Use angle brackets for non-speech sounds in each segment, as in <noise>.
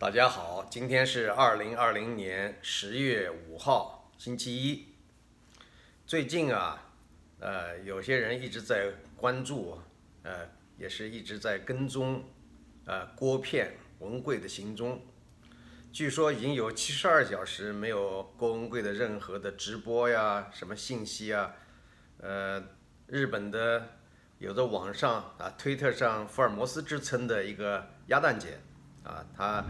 大家好，今天是二零二零年十月五号，星期一。最近啊，呃，有些人一直在关注，呃，也是一直在跟踪，呃，郭片文贵的行踪。据说已经有七十二小时没有郭文贵的任何的直播呀，什么信息啊，呃，日本的有的网上啊，推特上福尔摩斯之称的一个鸭蛋姐啊，他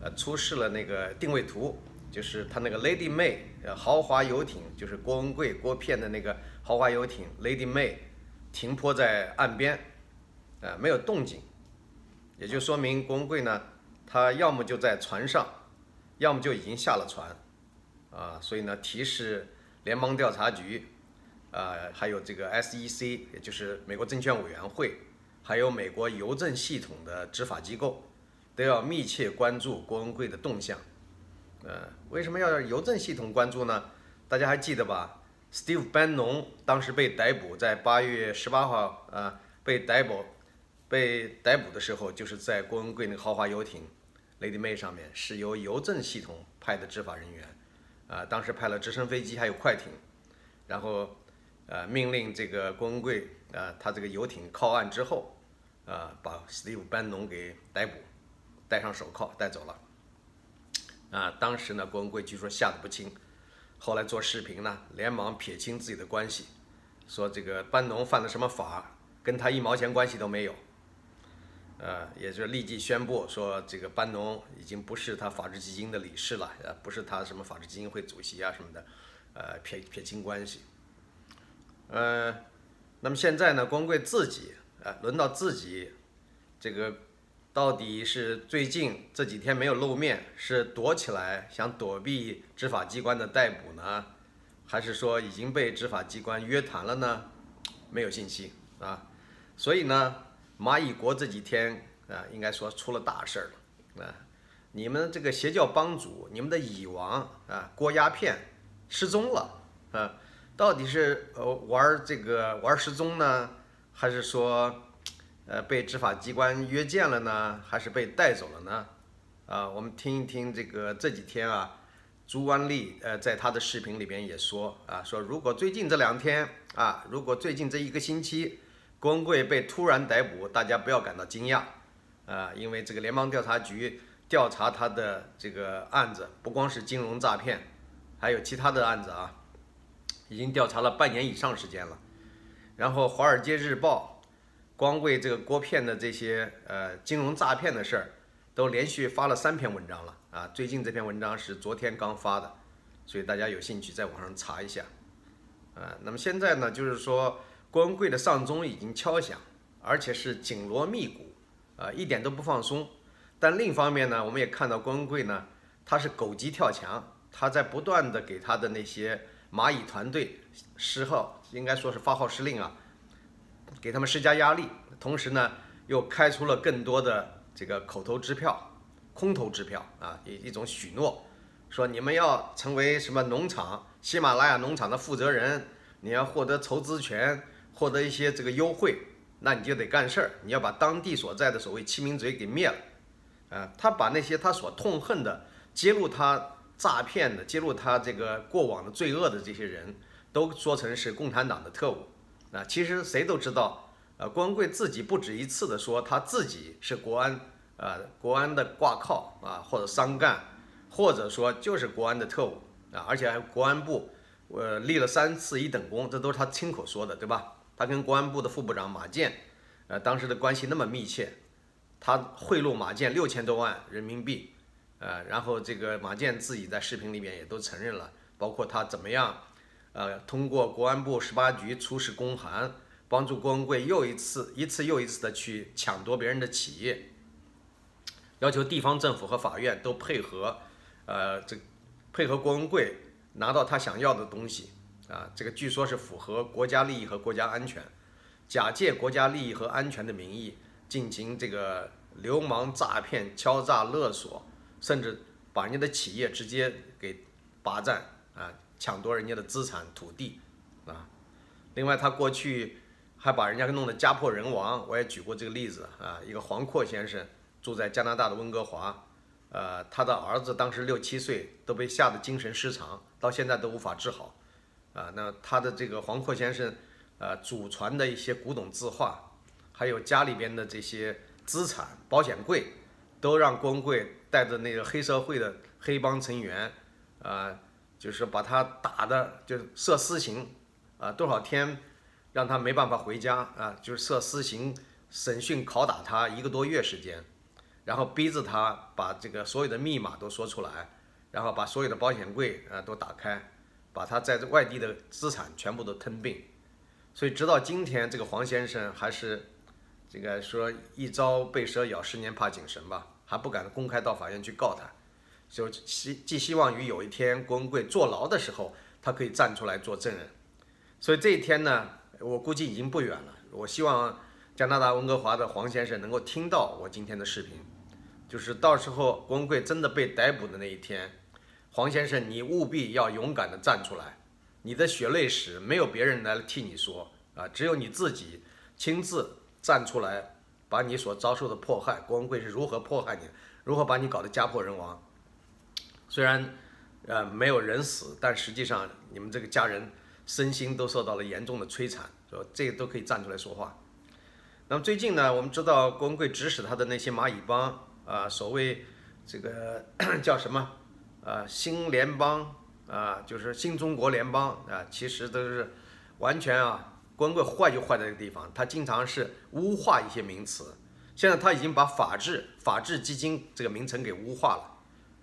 呃出示了那个定位图，就是他那个 Lady May 呃豪华游艇，就是郭文贵郭片的那个豪华游艇 Lady May 停泊在岸边，呃没有动静，也就说明郭文贵呢，他要么就在船上。要么就已经下了船，啊，所以呢，提示联邦调查局，啊，还有这个 SEC，也就是美国证券委员会，还有美国邮政系统的执法机构，都要密切关注郭文贵的动向。呃，为什么要邮政系统关注呢？大家还记得吧？Steve Bannon 当时被逮捕，在八月十八号，啊，被逮捕，被逮捕的时候，就是在郭文贵那个豪华游艇。Lady May 上面是由邮政系统派的执法人员，啊，当时派了直升飞机还有快艇，然后，呃，命令这个郭文贵，啊，他这个游艇靠岸之后，啊，把 Steve Bannon 给逮捕，戴上手铐带走了，啊，当时呢，郭文贵据说吓得不轻，后来做视频呢，连忙撇清自己的关系，说这个班农犯了什么法，跟他一毛钱关系都没有。呃，也就是立即宣布说，这个班农已经不是他法治基金的理事了，不是他什么法治基金会主席啊什么的，呃，撇撇清关系。呃，那么现在呢，光贵自己，呃，轮到自己，这个到底是最近这几天没有露面，是躲起来想躲避执法机关的逮捕呢，还是说已经被执法机关约谈了呢？没有信息啊，所以呢。蚂蚁国这几天啊，应该说出了大事儿了啊！你们这个邪教帮主，你们的蚁王啊，郭鸦片失踪了啊！到底是呃玩这个玩失踪呢，还是说呃被执法机关约见了呢，还是被带走了呢？啊，我们听一听这个这几天啊，朱安丽呃在他的视频里边也说啊，说如果最近这两天啊，如果最近这一个星期。郭文贵被突然逮捕，大家不要感到惊讶，啊，因为这个联邦调查局调查他的这个案子，不光是金融诈骗，还有其他的案子啊，已经调查了半年以上时间了。然后《华尔街日报》光为这个郭片的这些呃金融诈骗的事儿，都连续发了三篇文章了啊。最近这篇文章是昨天刚发的，所以大家有兴趣在网上查一下，啊，那么现在呢，就是说。郭文贵的丧钟已经敲响，而且是紧锣密鼓，啊，一点都不放松。但另一方面呢，我们也看到郭文贵呢，他是狗急跳墙，他在不断的给他的那些蚂蚁团队施号，应该说是发号施令啊，给他们施加压力。同时呢，又开出了更多的这个口头支票、空头支票啊，一一种许诺，说你们要成为什么农场，喜马拉雅农场的负责人，你要获得筹资权。获得一些这个优惠，那你就得干事儿，你要把当地所在的所谓七名嘴给灭了，啊，他把那些他所痛恨的、揭露他诈骗的、揭露他这个过往的罪恶的这些人都说成是共产党的特务，啊，其实谁都知道，呃，郭文贵自己不止一次的说他自己是国安，呃，国安的挂靠啊，或者商干，或者说就是国安的特务啊，而且还国安部，呃，立了三次一等功，这都是他亲口说的，对吧？他跟国安部的副部长马建，呃，当时的关系那么密切，他贿赂马建六千多万人民币，呃，然后这个马建自己在视频里面也都承认了，包括他怎么样，呃，通过国安部十八局出示公函，帮助郭文贵又一次一次又一次的去抢夺别人的企业，要求地方政府和法院都配合，呃，这配合郭文贵拿到他想要的东西。啊，这个据说是符合国家利益和国家安全，假借国家利益和安全的名义进行这个流氓诈骗、敲诈勒索，甚至把人家的企业直接给霸占啊，抢夺人家的资产土地啊。另外，他过去还把人家弄得家破人亡，我也举过这个例子啊。一个黄阔先生住在加拿大的温哥华，呃，他的儿子当时六七岁都被吓得精神失常，到现在都无法治好。啊，那他的这个黄阔先生，呃，祖传的一些古董字画，还有家里边的这些资产、保险柜，都让郭文贵带着那个黑社会的黑帮成员，啊，就是把他打的就设私刑，啊，多少天让他没办法回家啊，就是设私刑，审讯拷打他一个多月时间，然后逼着他把这个所有的密码都说出来，然后把所有的保险柜啊都打开。把他在外地的资产全部都吞并，所以直到今天，这个黄先生还是这个说一朝被蛇咬，十年怕井绳吧，还不敢公开到法院去告他，就希寄希望于有一天郭文贵坐牢的时候，他可以站出来做证人。所以这一天呢，我估计已经不远了。我希望加拿大温哥华的黄先生能够听到我今天的视频，就是到时候郭文贵真的被逮捕的那一天。黄先生，你务必要勇敢地站出来，你的血泪史没有别人来替你说啊，只有你自己亲自站出来，把你所遭受的迫害，郭文贵是如何迫害你，如何把你搞得家破人亡。虽然呃没有人死，但实际上你们这个家人身心都受到了严重的摧残，说这个都可以站出来说话。那么最近呢，我们知道郭文贵指使他的那些蚂蚁帮啊，所谓这个 <coughs> 叫什么？啊，新联邦啊，就是新中国联邦啊，其实都是完全啊，光棍坏就坏在这个地方，他经常是污化一些名词。现在他已经把法治、法治基金这个名称给污化了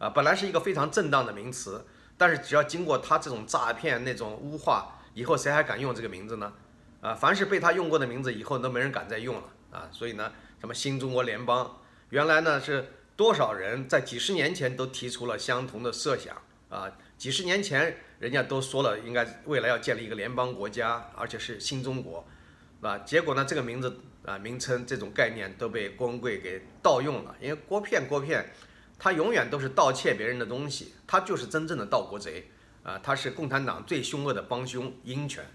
啊，本来是一个非常正当的名词，但是只要经过他这种诈骗那种污化，以后谁还敢用这个名字呢？啊，凡是被他用过的名字，以后都没人敢再用了啊。所以呢，什么新中国联邦，原来呢是。多少人在几十年前都提出了相同的设想啊？几十年前人家都说了，应该未来要建立一个联邦国家，而且是新中国，啊，结果呢，这个名字啊、名称这种概念都被郭文贵给盗用了。因为郭片郭骗，他永远都是盗窃别人的东西，他就是真正的盗国贼啊！他是共产党最凶恶的帮凶鹰犬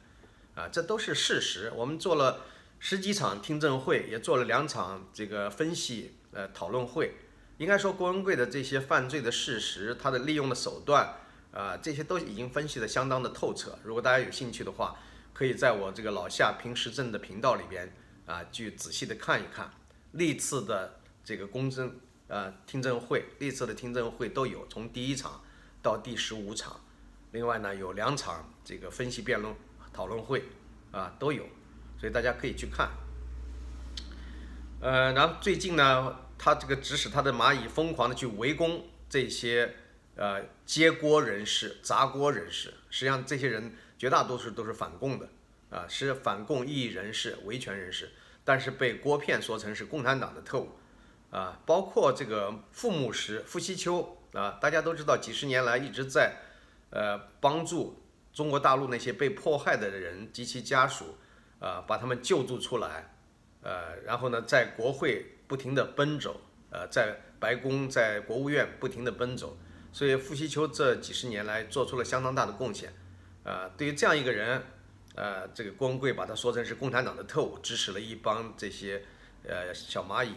啊！这都是事实。我们做了十几场听证会，也做了两场这个分析呃讨论会。应该说，郭文贵的这些犯罪的事实，他的利用的手段，啊，这些都已经分析的相当的透彻。如果大家有兴趣的话，可以在我这个老夏评时政的频道里边啊，去仔细的看一看历次的这个公证呃听证会，历次的听证会都有，从第一场到第十五场，另外呢有两场这个分析辩论讨论会啊都有，所以大家可以去看。呃，然后最近呢。他这个指使他的蚂蚁疯狂的去围攻这些呃接锅人士、砸锅人士，实际上这些人绝大多数都是反共的啊，是反共异议人士、维权人士，但是被郭片说成是共产党的特务啊，包括这个傅牧师、傅西秋啊，大家都知道几十年来一直在呃帮助中国大陆那些被迫害的人及其家属啊，把他们救助出来，呃，然后呢，在国会。不停地奔走，呃，在白宫、在国务院不停地奔走，所以傅西秋这几十年来做出了相当大的贡献，啊，对于这样一个人，呃，这个郭文贵把他说成是共产党的特务，指使了一帮这些呃小蚂蚁，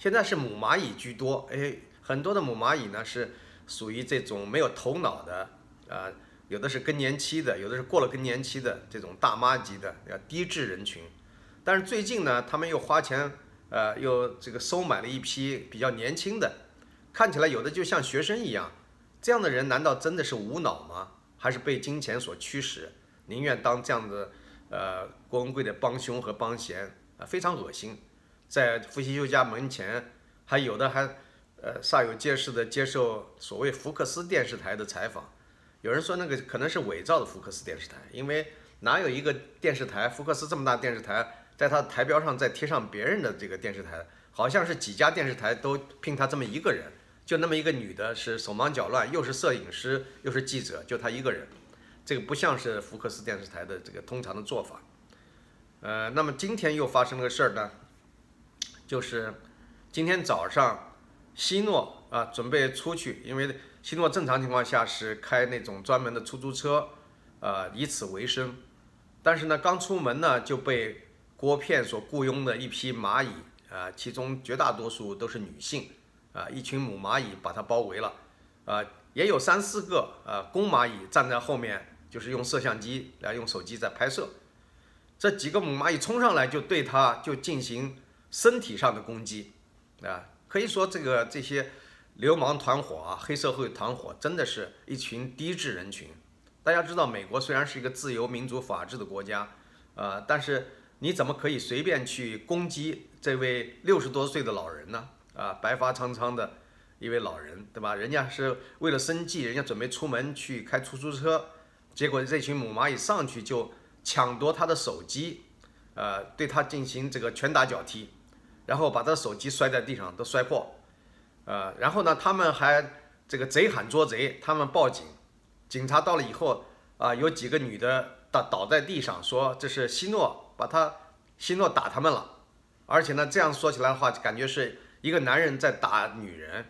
现在是母蚂蚁居多，哎，很多的母蚂蚁呢是属于这种没有头脑的，啊，有的是更年期的，有的是过了更年期的这种大妈级的，要低智人群，但是最近呢，他们又花钱。呃，又这个收买了一批比较年轻的，看起来有的就像学生一样，这样的人难道真的是无脑吗？还是被金钱所驱使，宁愿当这样的呃郭文贵的帮凶和帮闲啊，非常恶心。在福西修家门前，还有的还呃煞有介事的接受所谓福克斯电视台的采访，有人说那个可能是伪造的福克斯电视台，因为哪有一个电视台福克斯这么大电视台？在他的台标上再贴上别人的这个电视台，好像是几家电视台都聘他这么一个人，就那么一个女的，是手忙脚乱，又是摄影师又是记者，就他一个人，这个不像是福克斯电视台的这个通常的做法。呃，那么今天又发生了个事儿呢，就是今天早上，希诺啊准备出去，因为希诺正常情况下是开那种专门的出租车，啊以此为生，但是呢刚出门呢就被。郭片所雇佣的一批蚂蚁啊，其中绝大多数都是女性啊，一群母蚂蚁把它包围了，啊，也有三四个呃公蚂蚁站在后面，就是用摄像机来用手机在拍摄。这几个母蚂蚁冲上来就对它就进行身体上的攻击，啊，可以说这个这些流氓团伙啊，黑社会团伙真的是一群低智人群。大家知道，美国虽然是一个自由民主法治的国家，呃，但是你怎么可以随便去攻击这位六十多岁的老人呢？啊，白发苍苍的一位老人，对吧？人家是为了生计，人家准备出门去开出租车，结果这群母蚂蚁上去就抢夺他的手机，呃，对他进行这个拳打脚踢，然后把他手机摔在地上都摔破，呃，然后呢，他们还这个贼喊捉贼，他们报警。警察到了以后，啊，有几个女的倒倒在地上，说这是希诺把他希诺打他们了，而且呢，这样说起来的话，感觉是一个男人在打女人，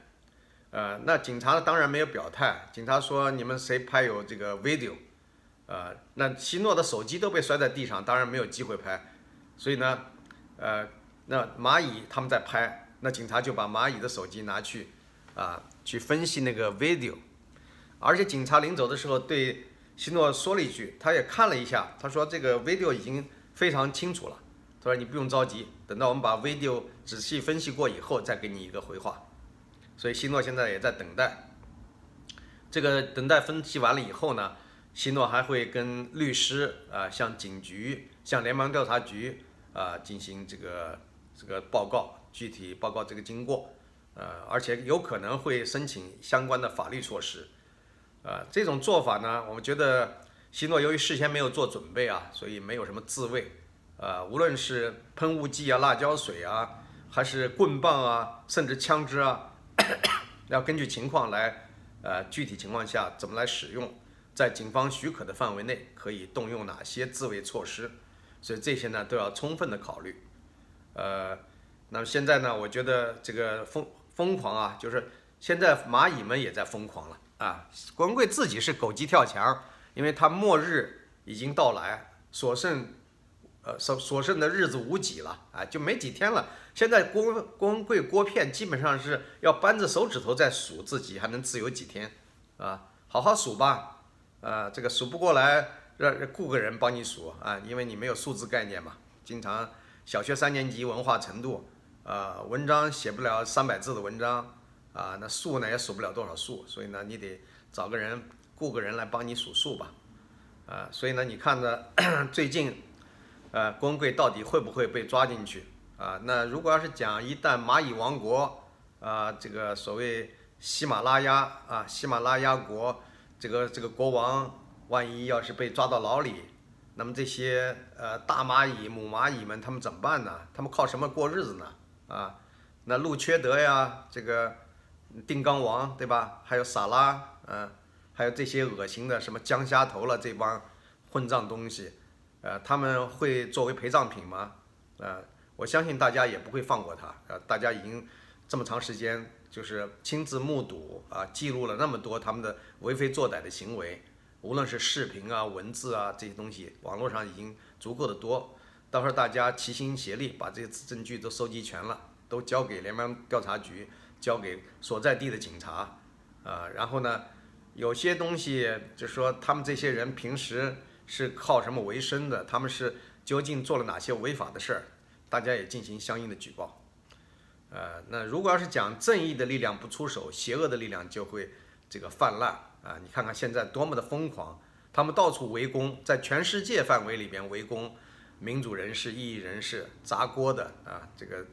呃，那警察当然没有表态，警察说你们谁拍有这个 video，呃，那希诺的手机都被摔在地上，当然没有机会拍，所以呢，呃，那蚂蚁他们在拍，那警察就把蚂蚁的手机拿去，啊，去分析那个 video。而且警察临走的时候对希诺说了一句，他也看了一下，他说这个 video 已经非常清楚了，他说你不用着急，等到我们把 video 仔细分析过以后再给你一个回话。所以希诺现在也在等待，这个等待分析完了以后呢，希诺还会跟律师啊，向警局、向联邦调查局啊进行这个这个报告，具体报告这个经过，呃，而且有可能会申请相关的法律措施。呃，这种做法呢，我们觉得希诺由于事先没有做准备啊，所以没有什么自卫。呃，无论是喷雾剂啊、辣椒水啊，还是棍棒啊，甚至枪支啊，<coughs> 要根据情况来，呃，具体情况下怎么来使用，在警方许可的范围内可以动用哪些自卫措施，所以这些呢都要充分的考虑。呃，那么现在呢，我觉得这个疯疯狂啊，就是现在蚂蚁们也在疯狂了。啊，郭文贵自己是狗急跳墙，因为他末日已经到来，所剩，呃，所所剩的日子无几了，啊，就没几天了。现在郭郭文贵郭片基本上是要扳着手指头在数自己还能自由几天，啊，好好数吧，啊，这个数不过来，让雇个人帮你数啊，因为你没有数字概念嘛，经常小学三年级文化程度，啊，文章写不了三百字的文章。啊，那数呢也数不了多少数，所以呢，你得找个人雇个人来帮你数数吧。啊，所以呢，你看着 <coughs> 最近，呃，光贵到底会不会被抓进去？啊，那如果要是讲一旦蚂蚁王国啊，这个所谓喜马拉雅啊，喜马拉雅国这个这个国王，万一要是被抓到牢里，那么这些呃大蚂蚁、母蚂蚁们他们怎么办呢？他们靠什么过日子呢？啊，那路缺德呀，这个。定缸王对吧？还有萨拉，嗯，还有这些恶心的什么江虾头了这帮混账东西，呃，他们会作为陪葬品吗？呃，我相信大家也不会放过他。呃，大家已经这么长时间就是亲自目睹啊，记录了那么多他们的为非作歹的行为，无论是视频啊、文字啊这些东西，网络上已经足够的多。到时候大家齐心协力把这些证据都收集全了，都交给联邦调查局。交给所在地的警察，啊，然后呢，有些东西就说他们这些人平时是靠什么为生的？他们是究竟做了哪些违法的事儿？大家也进行相应的举报。呃，那如果要是讲正义的力量不出手，邪恶的力量就会这个泛滥啊！你看看现在多么的疯狂，他们到处围攻，在全世界范围里边围攻民主人士、异议人士、砸锅的啊，这个。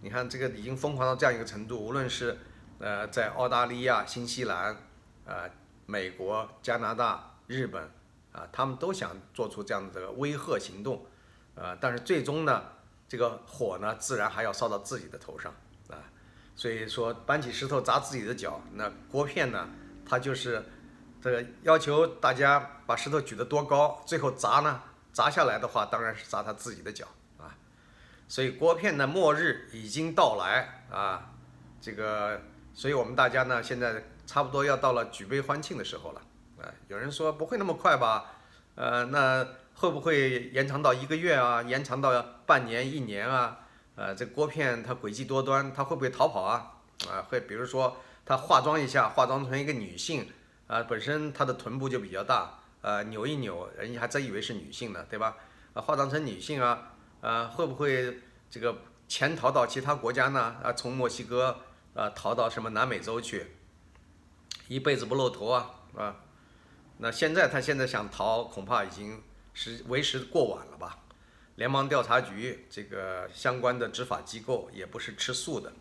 你看这个已经疯狂到这样一个程度，无论是呃在澳大利亚、新西兰、呃美国、加拿大、日本啊，他们都想做出这样的这个威吓行动，呃，但是最终呢，这个火呢自然还要烧到自己的头上啊，所以说搬起石头砸自己的脚，那锅片呢，他就是这个要求大家把石头举得多高，最后砸呢砸下来的话，当然是砸他自己的脚啊。所以锅片的末日已经到来啊，这个，所以我们大家呢现在差不多要到了举杯欢庆的时候了啊。有人说不会那么快吧？呃，那会不会延长到一个月啊？延长到半年、一年啊？呃，这锅片它诡计多端，它会不会逃跑啊？啊，会比如说她化妆一下，化妆成一个女性啊，本身她的臀部就比较大，呃，扭一扭，人家还真以为是女性呢，对吧？啊，化妆成女性啊，啊，会不会这个潜逃到其他国家呢？啊，从墨西哥啊逃到什么南美洲去，一辈子不露头啊，啊，那现在她现在想逃，恐怕已经是为时过晚了吧？联邦调查局这个相关的执法机构也不是吃素的，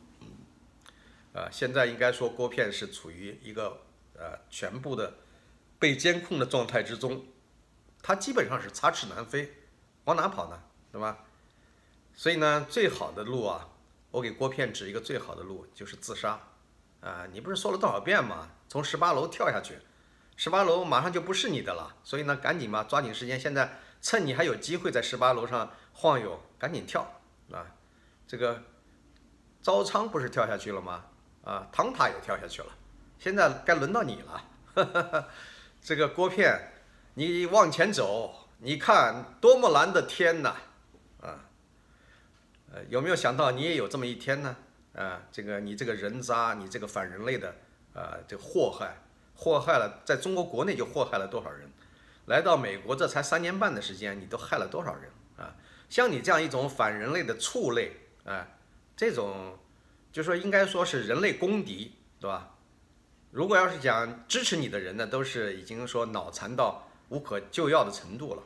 呃，现在应该说郭片是处于一个呃全部的被监控的状态之中，他基本上是插翅难飞，往哪跑呢？对吧？所以呢，最好的路啊，我给郭片指一个最好的路，就是自杀，啊，你不是说了多少遍吗？从十八楼跳下去，十八楼马上就不是你的了，所以呢，赶紧吧，抓紧时间，现在。趁你还有机会在十八楼上晃悠，赶紧跳啊！这个招仓不是跳下去了吗？啊，唐塔也跳下去了，现在该轮到你了。<laughs> 这个郭片，你往前走，你看多么蓝的天呐！啊，呃，有没有想到你也有这么一天呢？啊，这个你这个人渣，你这个反人类的啊，这祸害，祸害了在中国国内就祸害了多少人？来到美国，这才三年半的时间，你都害了多少人啊？像你这样一种反人类的畜类啊，这种就说应该说是人类公敌，对吧？如果要是讲支持你的人呢，都是已经说脑残到无可救药的程度了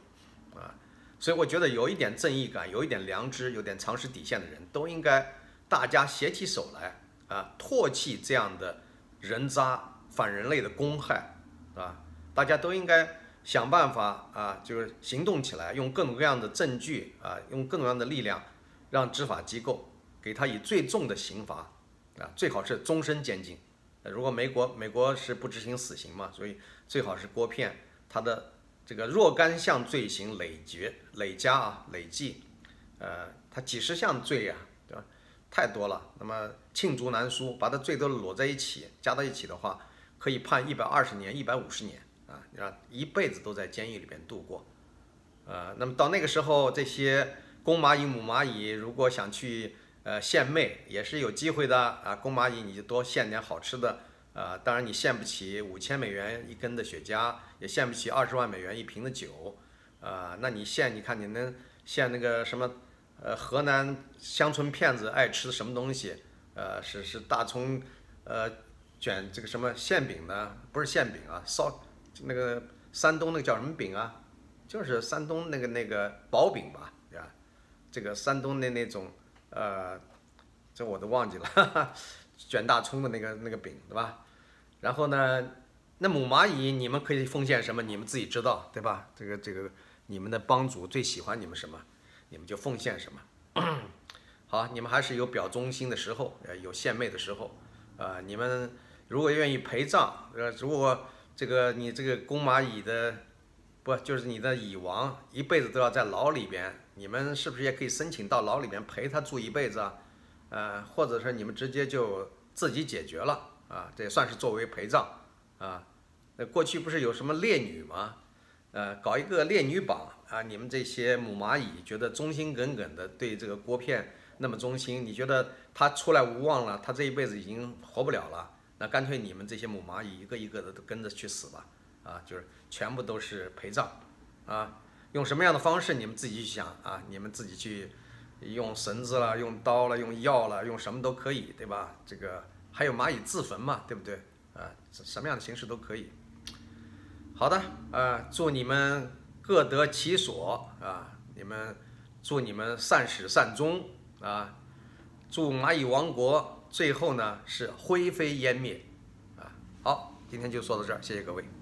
啊。所以我觉得有一点正义感、有一点良知、有点常识底线的人都应该大家携起手来啊，唾弃这样的人渣、反人类的公害啊！大家都应该。想办法啊，就是行动起来，用各种各样的证据啊，用各种各样的力量，让执法机构给他以最重的刑罚啊，最好是终身监禁。如果美国美国是不执行死刑嘛，所以最好是郭片他的这个若干项罪行累结累加啊累计，呃，他几十项罪呀，对吧？太多了。那么罄竹难书，把他罪都摞在一起，加到一起的话，可以判一百二十年、一百五十年。啊，让一辈子都在监狱里边度过，呃，那么到那个时候，这些公蚂蚁、母蚂蚁如果想去呃献媚，也是有机会的啊。公蚂蚁你就多献点好吃的，啊，当然你献不起五千美元一根的雪茄，也献不起二十万美元一瓶的酒，啊，那你献，你看你能献那个什么，呃，河南乡村骗子爱吃什么东西？呃，是是大葱，呃，卷这个什么馅饼呢？不是馅饼啊，烧。那个山东那个叫什么饼啊？就是山东那个那个薄饼吧，对吧？这个山东的那种呃，这我都忘记了，哈 <laughs> 哈卷大葱的那个那个饼，对吧？然后呢，那母蚂蚁你们可以奉献什么？你们自己知道，对吧？这个这个你们的帮主最喜欢你们什么，你们就奉献什么。<clears throat> 好，你们还是有表忠心的时候，呃，有献媚的时候，啊，你们如果愿意陪葬，呃，如果。这个你这个公蚂蚁的，不就是你的蚁王一辈子都要在牢里边？你们是不是也可以申请到牢里面陪他住一辈子啊？呃，或者是你们直接就自己解决了啊？这也算是作为陪葬啊？那过去不是有什么烈女吗？呃，搞一个烈女榜啊？你们这些母蚂蚁觉得忠心耿耿的对这个锅片那么忠心，你觉得他出来无望了？他这一辈子已经活不了了？那干脆你们这些母蚂蚁一个一个的都跟着去死吧，啊，就是全部都是陪葬，啊，用什么样的方式你们自己去想啊，你们自己去用绳子了，用刀了，用药了，用什么都可以，对吧？这个还有蚂蚁自焚嘛，对不对？啊，什么样的形式都可以。好的，啊，祝你们各得其所啊，你们祝你们善始善终啊，祝蚂蚁王国。最后呢是灰飞烟灭，啊，好，今天就说到这儿，谢谢各位。